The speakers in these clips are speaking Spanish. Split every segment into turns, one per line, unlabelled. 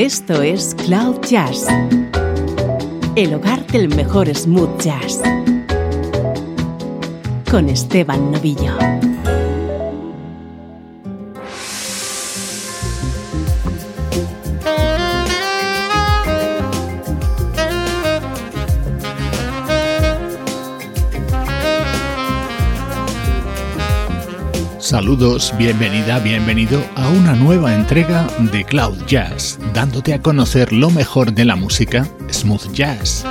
Esto es Cloud Jazz, el hogar del mejor smooth jazz, con Esteban Novillo.
Saludos, bienvenida, bienvenido a una nueva entrega de Cloud Jazz, dándote a conocer lo mejor de la música smooth jazz.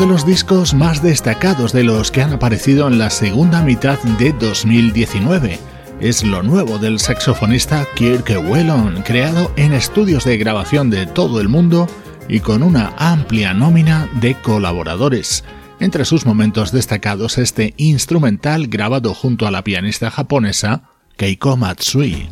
De los discos más destacados de los que han aparecido en la segunda mitad de 2019. es lo nuevo del saxofonista Kirk Whelan, creado en estudios de grabación de todo el mundo y con una amplia nómina de colaboradores. Entre sus momentos destacados este instrumental grabado junto a la pianista japonesa Keiko Matsui.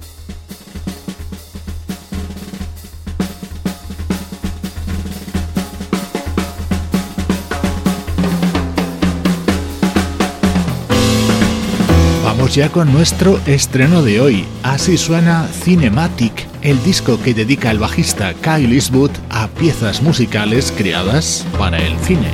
Ya con nuestro estreno de hoy. Así suena Cinematic, el disco que dedica el bajista Kyle Eastwood a piezas musicales creadas para el cine.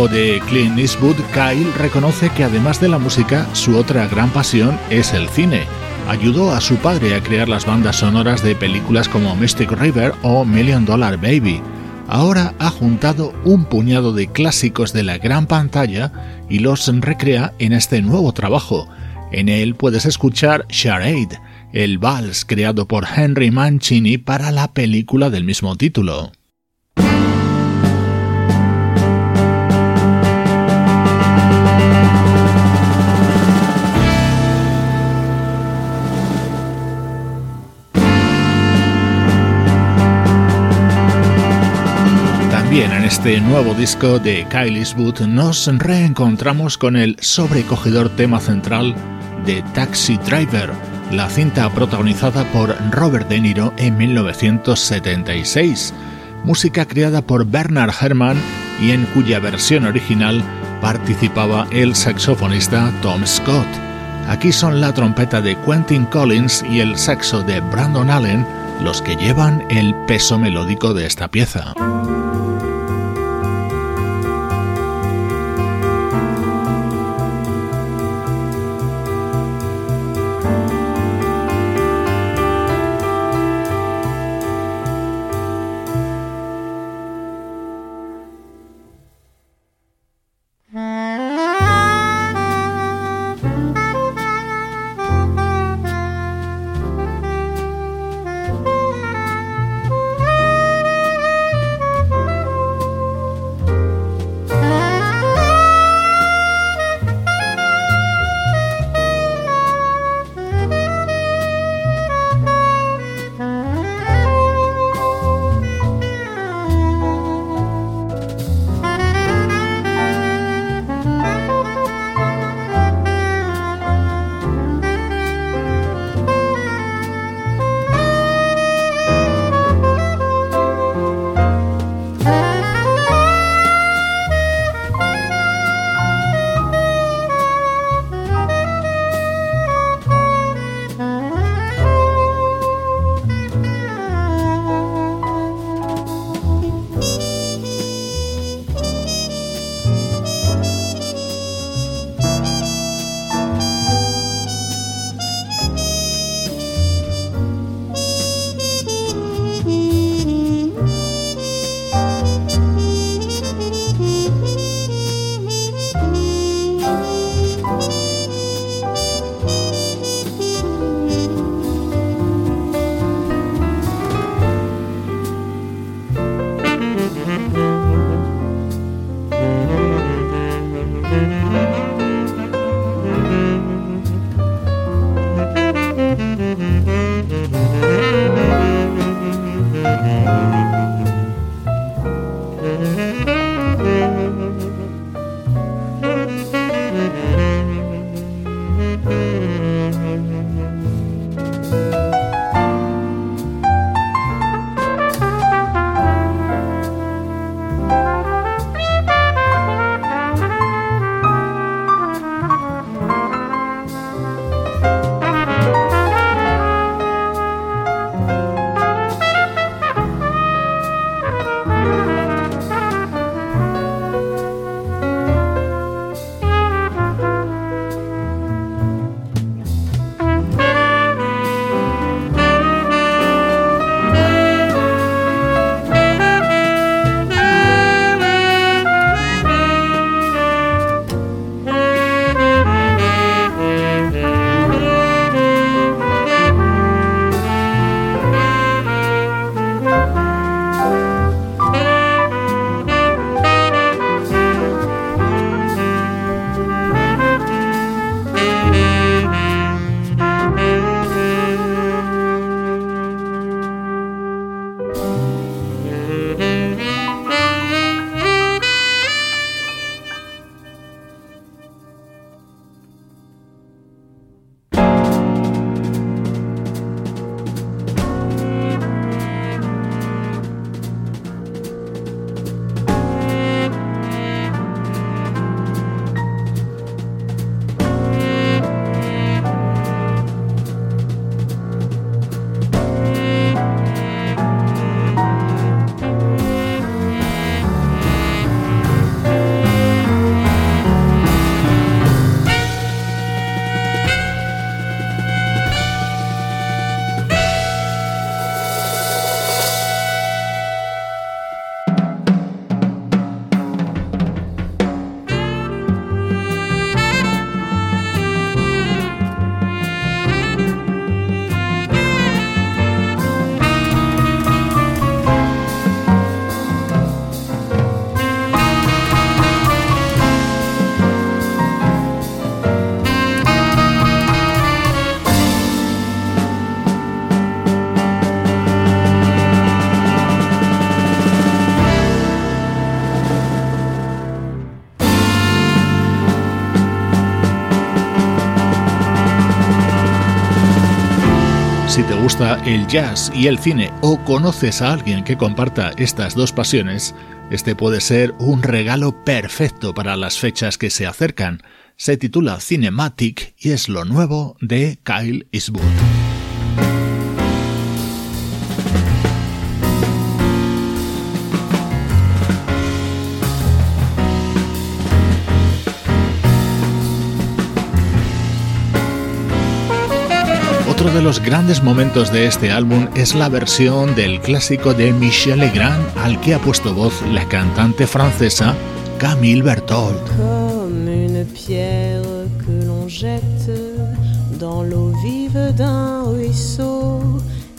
Hijo de Clint Eastwood, Kyle reconoce que además de la música, su otra gran pasión es el cine. Ayudó a su padre a crear las bandas sonoras de películas como Mystic River o Million Dollar Baby. Ahora ha juntado un puñado de clásicos de la gran pantalla y los recrea en este nuevo trabajo. En él puedes escuchar Charade, el vals creado por Henry Mancini para la película del mismo título. También en este nuevo disco de Kyle Eastwood nos reencontramos con el sobrecogedor tema central de Taxi Driver, la cinta protagonizada por Robert De Niro en 1976, música creada por Bernard Herrmann y en cuya versión original participaba el saxofonista Tom Scott. Aquí son la trompeta de Quentin Collins y el saxo de Brandon Allen los que llevan el peso melódico de esta pieza. Gusta el jazz y el cine o conoces a alguien que comparta estas dos pasiones, este puede ser un regalo perfecto para las fechas que se acercan. Se titula Cinematic y es lo nuevo de Kyle Eastwood. Otro de los grandes momentos de este álbum es la versión del clásico de Michel Legrand al que ha puesto voz la cantante francesa Camille Berthold.
Comme une pierre que l'on jette dans l'eau vive d'un ruisseau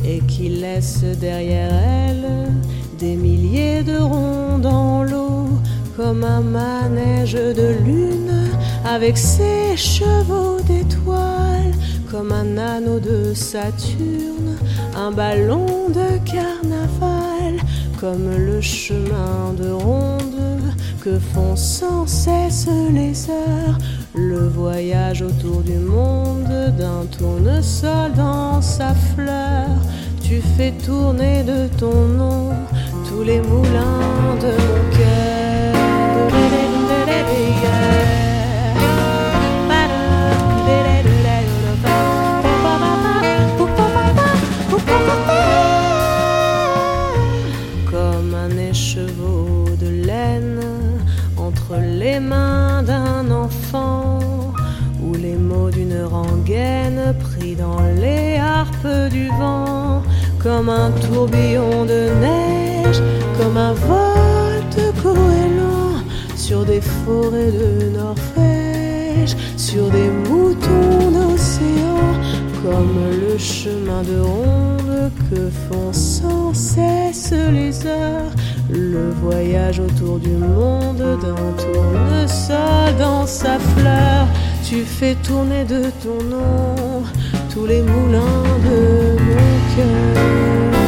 et qui laisse derrière elle des milliers de ronds dans l'eau, comme un manège de lune avec ses chevaux d'étoiles comme un anneau de Saturne, un ballon de carnaval, comme le chemin de ronde que font sans cesse les heures, le voyage autour du monde d'un tournesol dans sa fleur. Tu fais tourner de ton nom tous les moulins de mon cœur. Les mains d'un enfant ou les mots d'une rengaine pris dans les harpes du vent, comme un tourbillon de neige, comme un vol de goéland sur des forêts de Norvège, sur des moutons d'océan, comme le chemin de ronde que font sans cesse les heures le voyage autour du monde d'un tournesol dans sa fleur. Tu fais tourner de ton nom tous les moulins de mon cœur.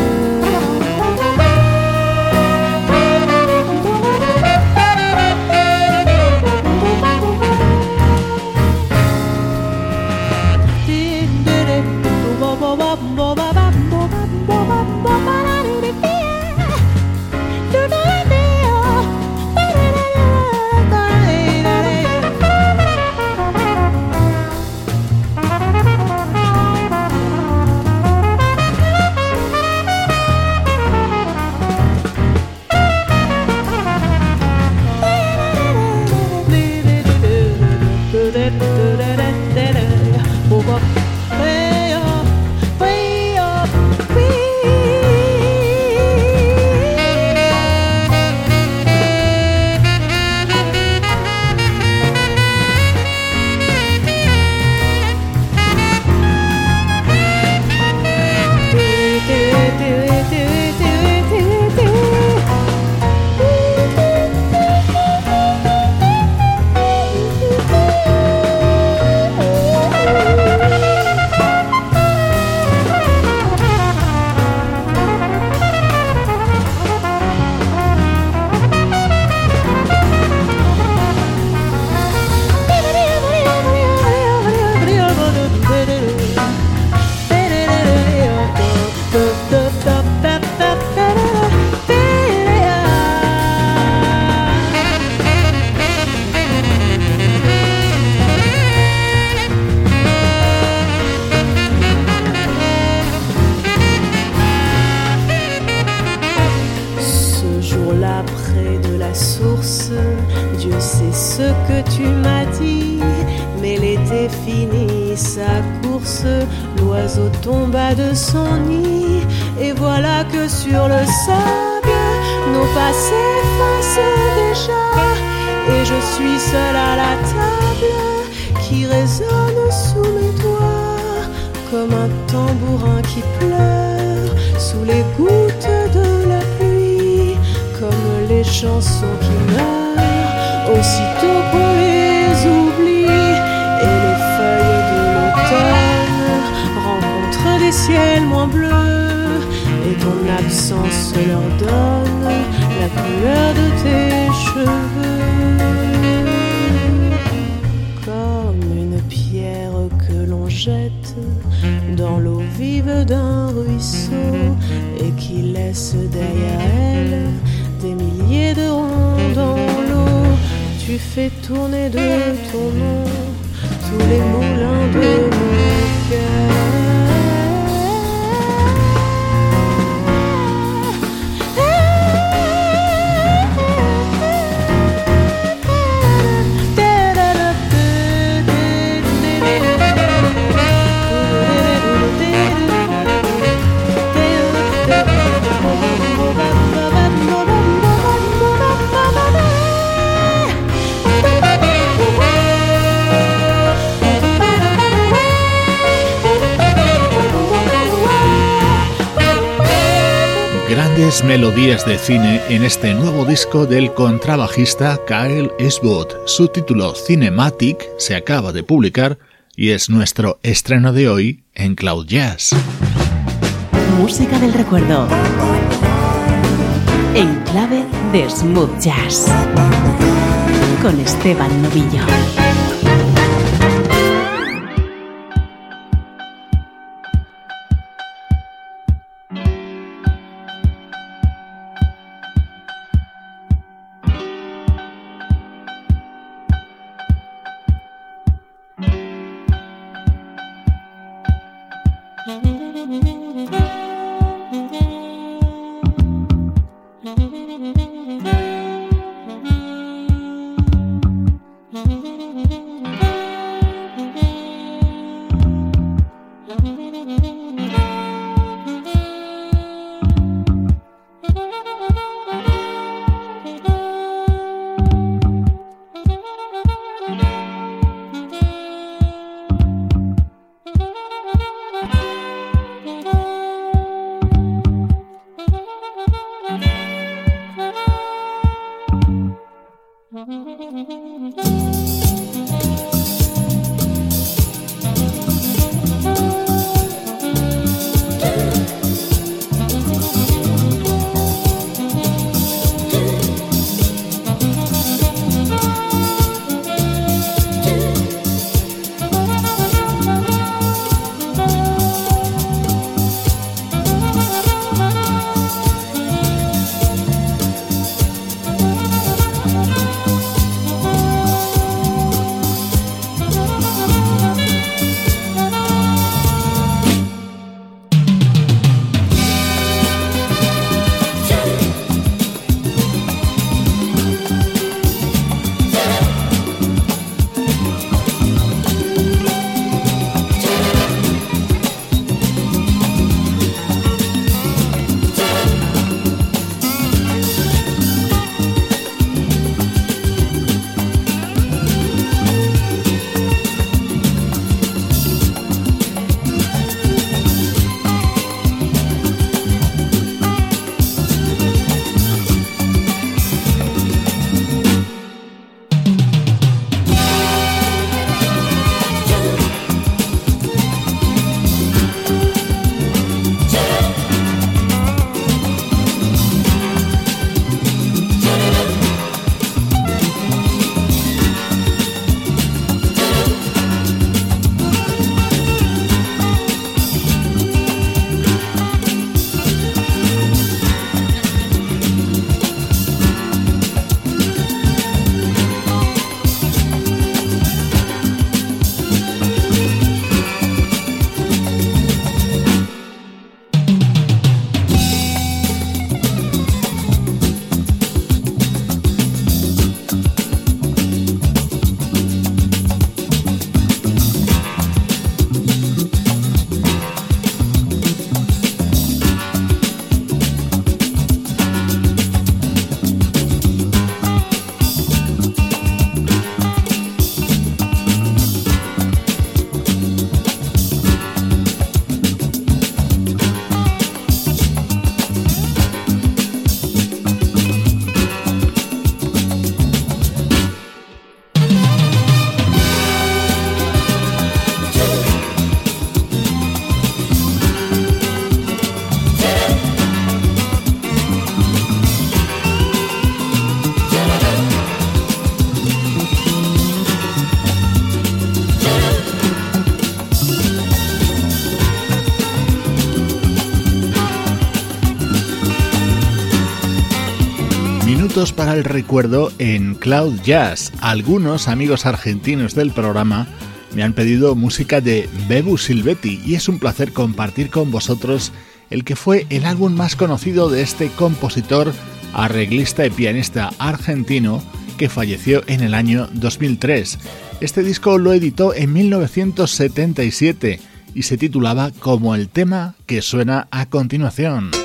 Dieu sait ce que tu m'as dit, mais l'été finit sa course. L'oiseau tomba de son nid, et voilà que sur le sable, nos pas s'effacent déjà. Et je suis seule à la table qui résonne sous mes doigts, comme un tambourin qui pleure sous les gouttes chansons qui meurent aussitôt qu'on les oublie et les feuilles de l'automne rencontrent des ciels moins bleus et ton absence leur donne la couleur de tes cheveux. Comme une pierre que l'on jette dans l'eau vive d'un ruisseau et qui laisse derrière elle des milliers de ronds dans l'eau. Tu fais tourner de ton nom tous les moulins de mon cœur.
Melodías de cine en este nuevo disco del contrabajista Kyle Eastwood. Su título Cinematic se acaba de publicar y es nuestro estreno de hoy en Cloud Jazz.
Música del recuerdo. En clave de smooth jazz. Con Esteban Novillo.
Para el recuerdo en Cloud Jazz. Algunos amigos argentinos del programa me han pedido música de Bebu Silvetti y es un placer compartir con vosotros el que fue el álbum más conocido de este compositor, arreglista y pianista argentino que falleció en el año 2003. Este disco lo editó en 1977 y se titulaba como el tema que suena a continuación.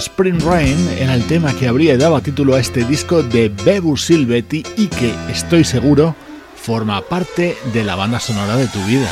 Spring Rain era el tema que habría dado título a este disco de Bebu Silvetti y que, estoy seguro, forma parte de la banda sonora de tu vida.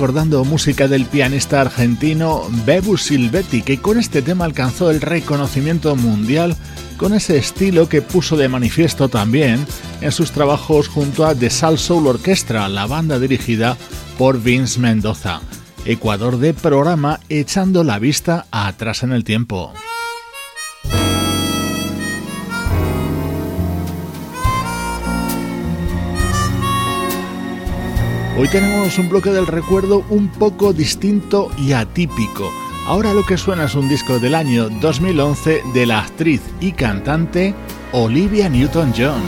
Recordando música del pianista argentino Bebu Silvetti, que con este tema alcanzó el reconocimiento mundial con ese estilo que puso de manifiesto también en sus trabajos junto a The Sal Soul Orchestra, la banda dirigida por Vince Mendoza. Ecuador de programa echando la vista atrás en el tiempo. Hoy tenemos un bloque del recuerdo un poco distinto y atípico. Ahora lo que suena es un disco del año 2011 de la actriz y cantante Olivia Newton-John.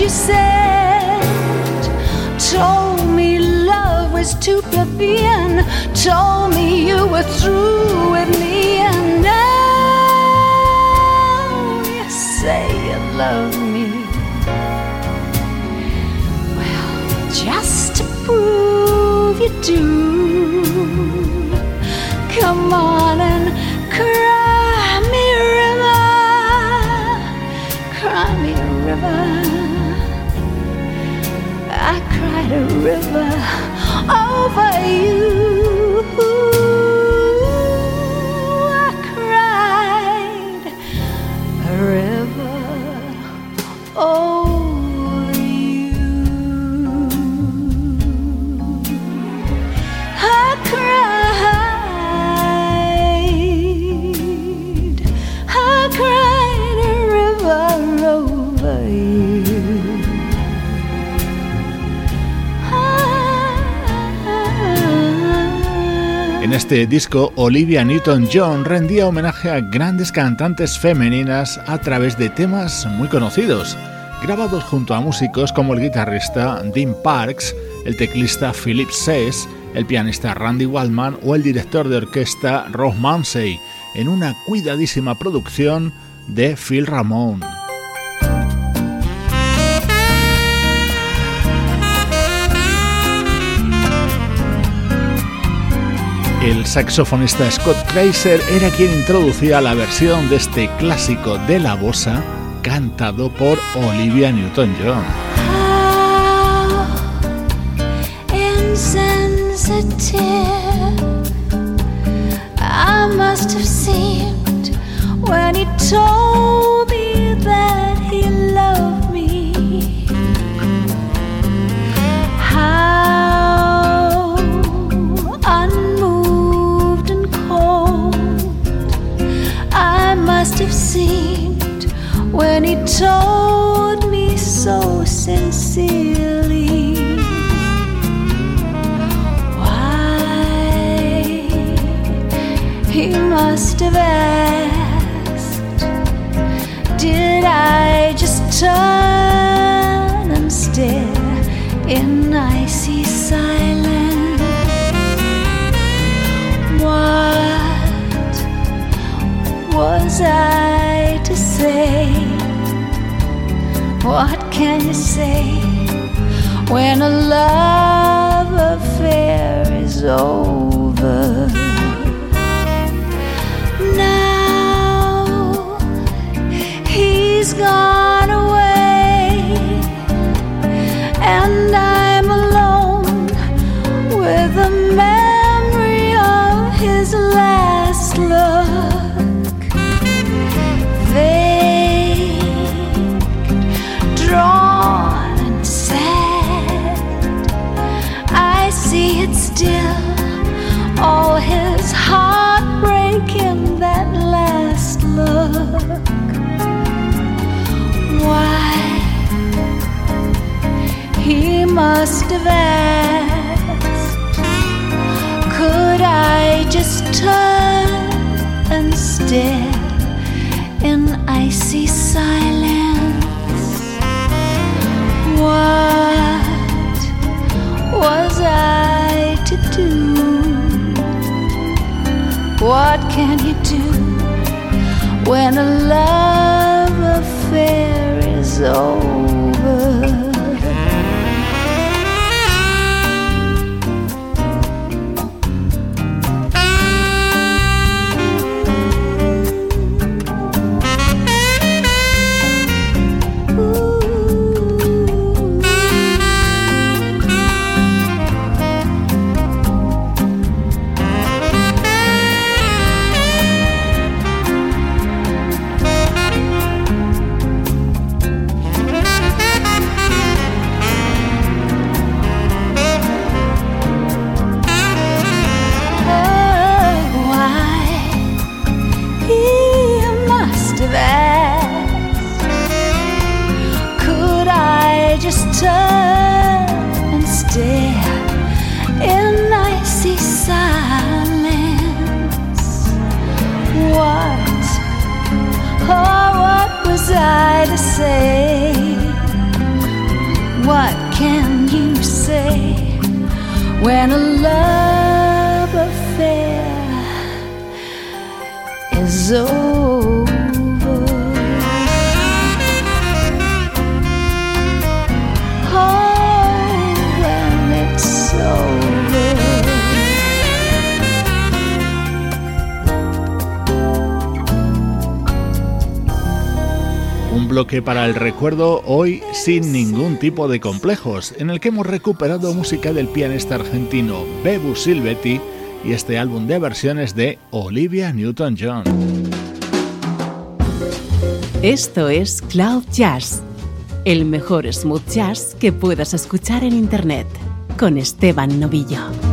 You said. Told me love was too plebeian. Told me you were through with me, and now you say you love me. Well, just to prove you do. Come on and cry me a river, cry me a river. A river over you.
Este disco, Olivia Newton-John rendía homenaje a grandes cantantes femeninas a través de temas muy conocidos, grabados junto a músicos como el guitarrista Dean Parks, el teclista Philip Sess, el pianista Randy Waldman o el director de orquesta Rob Mansey, en una cuidadísima producción de Phil Ramone. El saxofonista Scott Kreiser era quien introducía la versión de este clásico de la bossa cantado por Olivia Newton-John.
That seemed when he told me so sincerely. Why he must have asked Did I just turn and stare in icy silence? What was I say? What can you say when a love affair is over? Now he's gone away, and I'm What can you say when a love affair is over?
Que para el recuerdo hoy sin ningún tipo de complejos, en el que hemos recuperado música del pianista argentino Bebu Silvetti y este álbum de versiones de Olivia Newton-John.
Esto es Cloud Jazz, el mejor smooth jazz que puedas escuchar en Internet, con Esteban Novillo.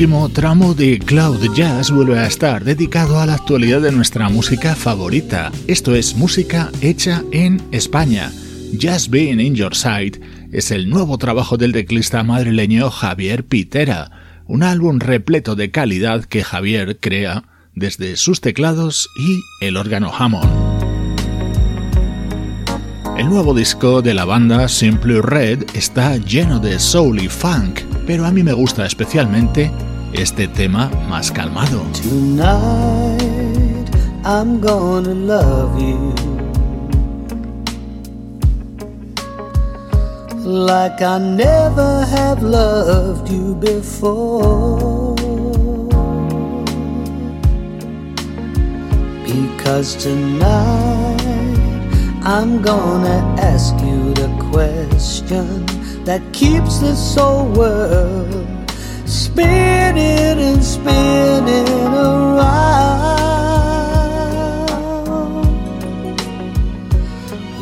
Último tramo de Cloud Jazz vuelve a estar dedicado a la actualidad de nuestra música favorita. Esto es música hecha en España. Just Being in Your Sight es el nuevo trabajo del teclista madrileño Javier Pitera, un álbum repleto de calidad que Javier crea desde sus teclados y el órgano Hammond. El nuevo disco de la banda Simply Red está lleno de soul y funk pero a mí me gusta especialmente este tema más calmado.
Tonight I'm gonna love you like I never have loved you before. Because tonight I'm gonna ask you the question that keeps this whole world spinning and spinning around.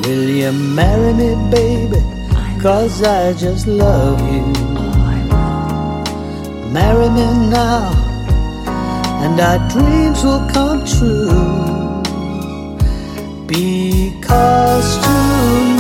Will you marry me, baby? Cause I just love you. Marry me now, and our dreams will come true. Because tonight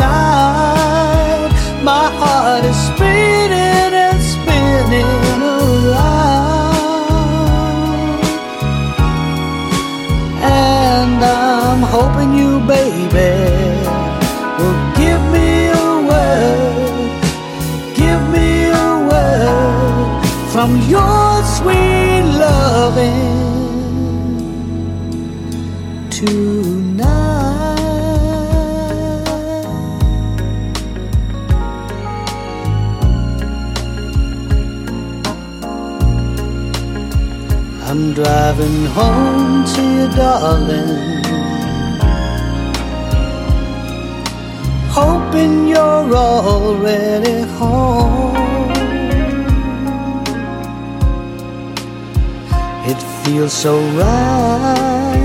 your sweet loving tonight. I'm driving home to you, darling. Hoping you're already home. Feels so right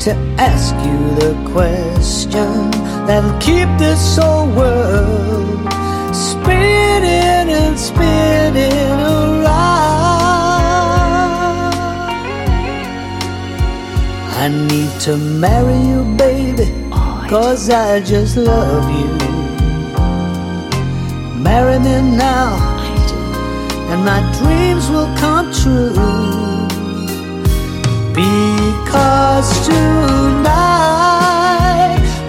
to ask you the question that'll keep this whole world spinning and spinning around. I need to marry you, baby, cause I just love you. Marry me now, and my dreams will come true. Because tonight,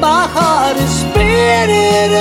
my heart is spinning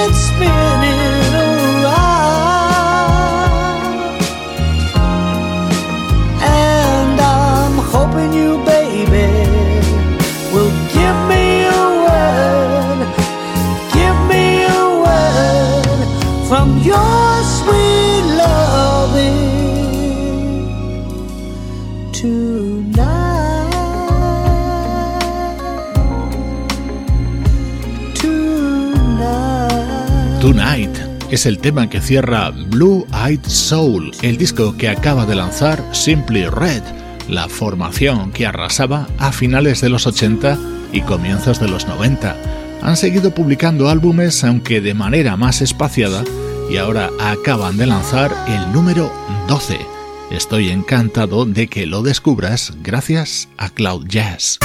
es el tema que cierra Blue Eyed Soul, el disco que acaba de lanzar Simply Red la formación que arrasaba a finales de los 80 y comienzos de los 90. Han seguido publicando álbumes aunque de manera más espaciada y ahora acaban de lanzar el número 12. Estoy encantado de que lo descubras gracias a Cloud Jazz.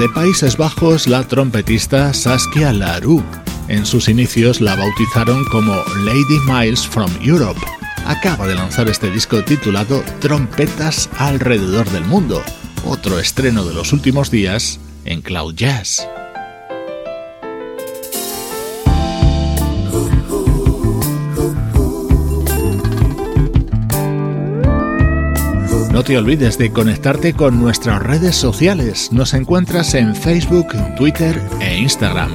Desde Países Bajos, la trompetista Saskia Larue. En sus inicios la bautizaron como Lady Miles from Europe. Acaba de lanzar este disco titulado Trompetas alrededor del mundo, otro estreno de los últimos días en Cloud Jazz. No te olvides de conectarte con nuestras redes sociales. Nos encuentras en Facebook, Twitter e Instagram.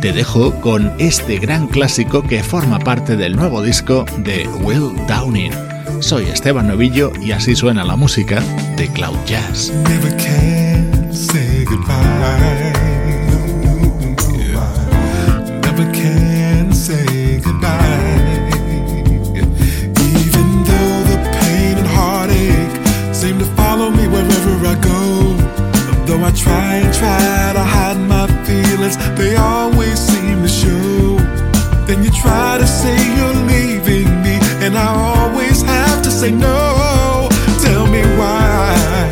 Te dejo con este gran clásico que forma parte del nuevo disco de Will Downing. Soy Esteban Novillo y así suena la música de Cloud Jazz.
Though try and try to hide my feelings, they always seem to show. Then you try to say you're leaving me, and I always have to say no. Tell me why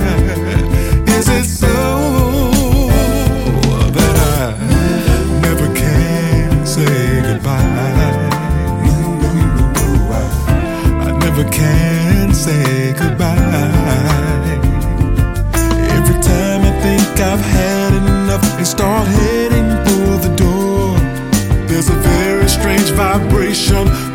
vibration